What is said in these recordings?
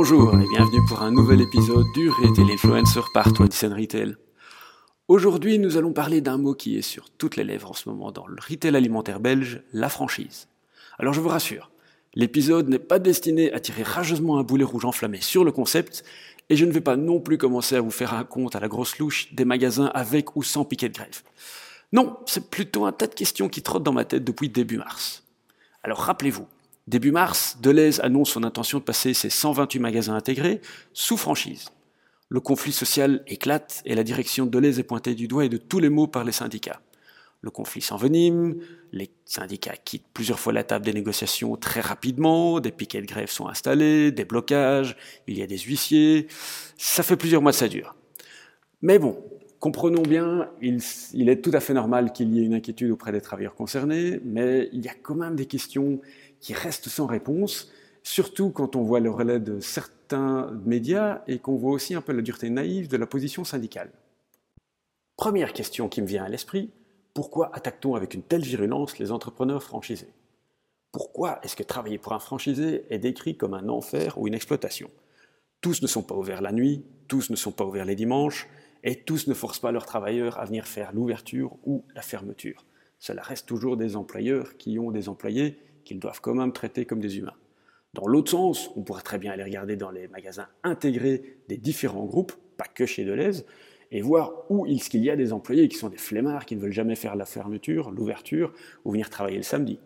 Bonjour et bienvenue pour un nouvel épisode du Retail Influencer par Twenty Retail. Aujourd'hui, nous allons parler d'un mot qui est sur toutes les lèvres en ce moment dans le retail alimentaire belge, la franchise. Alors je vous rassure, l'épisode n'est pas destiné à tirer rageusement un boulet rouge enflammé sur le concept, et je ne vais pas non plus commencer à vous faire un compte à la grosse louche des magasins avec ou sans piquet de grève. Non, c'est plutôt un tas de questions qui trottent dans ma tête depuis début mars. Alors rappelez-vous, début mars, Deleuze annonce son intention de passer ses 128 magasins intégrés sous franchise. Le conflit social éclate et la direction de Deleuze est pointée du doigt et de tous les mots par les syndicats. Le conflit s'envenime, les syndicats quittent plusieurs fois la table des négociations très rapidement, des piquets de grève sont installés, des blocages, il y a des huissiers, ça fait plusieurs mois que ça dure. Mais bon, comprenons bien, il, est tout à fait normal qu'il y ait une inquiétude auprès des travailleurs concernés, mais il y a quand même des questions qui restent sans réponse, surtout quand on voit le relais de certains médias et qu'on voit aussi un peu la dureté naïve de la position syndicale. Première question qui me vient à l'esprit, pourquoi attaque-t-on avec une telle virulence les entrepreneurs franchisés? Pourquoi est-ce que travailler pour un franchisé est décrit comme un enfer ou une exploitation? Tous ne sont pas ouverts la nuit, tous ne sont pas ouverts les dimanches, et tous ne forcent pas leurs travailleurs à venir faire l'ouverture ou la fermeture. Cela reste toujours des employeurs qui ont des employés qu'ils doivent quand même traiter comme des humains. Dans l'autre sens, on pourrait très bien aller regarder dans les magasins intégrés des différents groupes, pas que chez Deleuze, et voir où est-ce qu'il y a des employés qui sont des flemmards, qui ne veulent jamais faire la fermeture, l'ouverture, ou venir travailler le samedi.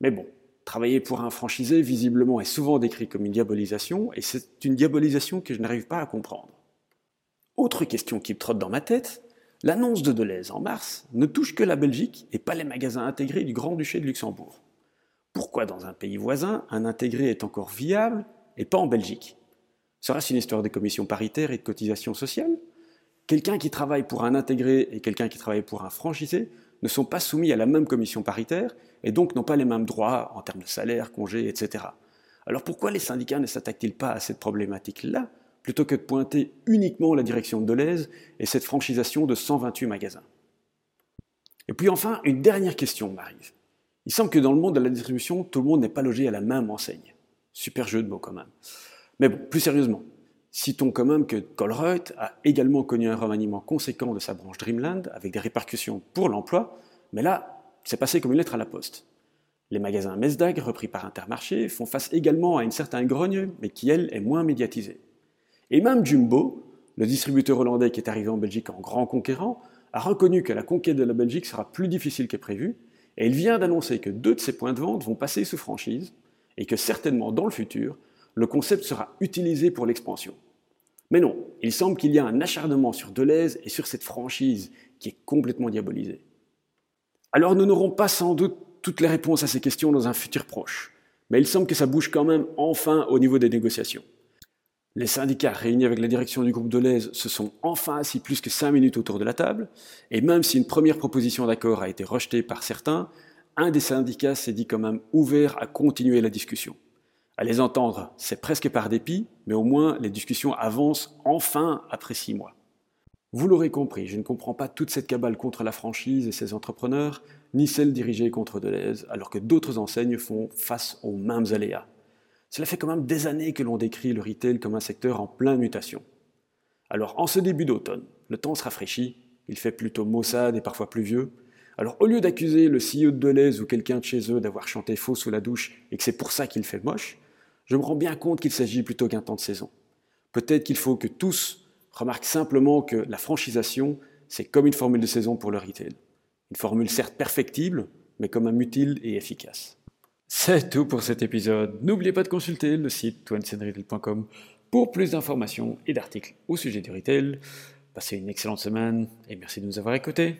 Mais bon, travailler pour un franchisé, visiblement, est souvent décrit comme une diabolisation, et c'est une diabolisation que je n'arrive pas à comprendre. Autre question qui me trotte dans ma tête, l'annonce de Deleuze en mars ne touche que la Belgique et pas les magasins intégrés du Grand-Duché de Luxembourg. Pourquoi dans un pays voisin, un intégré est encore viable et pas en Belgique? Sera-ce une histoire des commissions paritaires et de cotisations sociales? Quelqu'un qui travaille pour un intégré et quelqu'un qui travaille pour un franchisé ne sont pas soumis à la même commission paritaire et donc n'ont pas les mêmes droits en termes de salaire, congés, etc. Alors pourquoi les syndicats ne s'attaquent-ils pas à cette problématique-là? Plutôt que de pointer uniquement la direction de Deleuze et cette franchisation de 128 magasins Et puis enfin, une dernière question m'arrive. Il semble que dans le monde de la distribution, tout le monde n'est pas logé à la même enseigne. Super jeu de mots quand même. Mais bon, plus sérieusement, Citons quand même que Colruyt a également connu un remaniement conséquent de sa branche Dreamland, avec des répercussions pour l'emploi, mais là, c'est passé comme une lettre à la poste. Les magasins Mesdag, repris par Intermarché, font face également à une certaine grogne, mais qui, elle, est moins médiatisée. Et même Jumbo, le distributeur hollandais qui est arrivé en Belgique en grand conquérant, a reconnu que la conquête de la Belgique sera plus difficile que prévu, et il vient d'annoncer que deux de ses points de vente vont passer sous franchise, et que certainement dans le futur, le concept sera utilisé pour l'expansion. Mais non, il semble qu'il y a un acharnement sur Deleuze et sur cette franchise qui est complètement diabolisée. Alors nous n'aurons pas sans doute toutes les réponses à ces questions dans un futur proche, mais il semble que ça bouge quand même enfin au niveau des négociations. Les syndicats réunis avec la direction du groupe Deleuze se sont enfin assis plus que cinq minutes autour de la table, et même si une première proposition d'accord a été rejetée par certains, un des syndicats s'est dit quand même ouvert à continuer la discussion. À les entendre, c'est presque par dépit, mais au moins les discussions avancent enfin après six mois. Vous l'aurez compris, je ne comprends pas toute cette cabale contre la franchise et ses entrepreneurs, ni celle dirigée contre Deleuze, alors que d'autres enseignes font face aux mêmes aléas. Cela fait quand même des années que l'on décrit le retail comme un secteur en pleine mutation. Alors en ce début d'automne, le temps se rafraîchit, il fait plutôt maussade et parfois pluvieux. Alors au lieu d'accuser le CEO de Deleuze ou quelqu'un de chez eux d'avoir chanté faux sous la douche et que c'est pour ça qu'il fait moche, je me rends bien compte qu'il s'agit plutôt qu'un temps de saison. Peut-être qu'il faut que tous remarquent simplement que la franchisation, c'est comme une formule de saison pour le retail. Une formule certes perfectible, mais comme un utile et efficace. C'est tout pour cet épisode. N'oubliez pas de consulter le site twencenretail.com pour plus d'informations et d'articles au sujet du retail. Passez une excellente semaine et merci de nous avoir écoutés.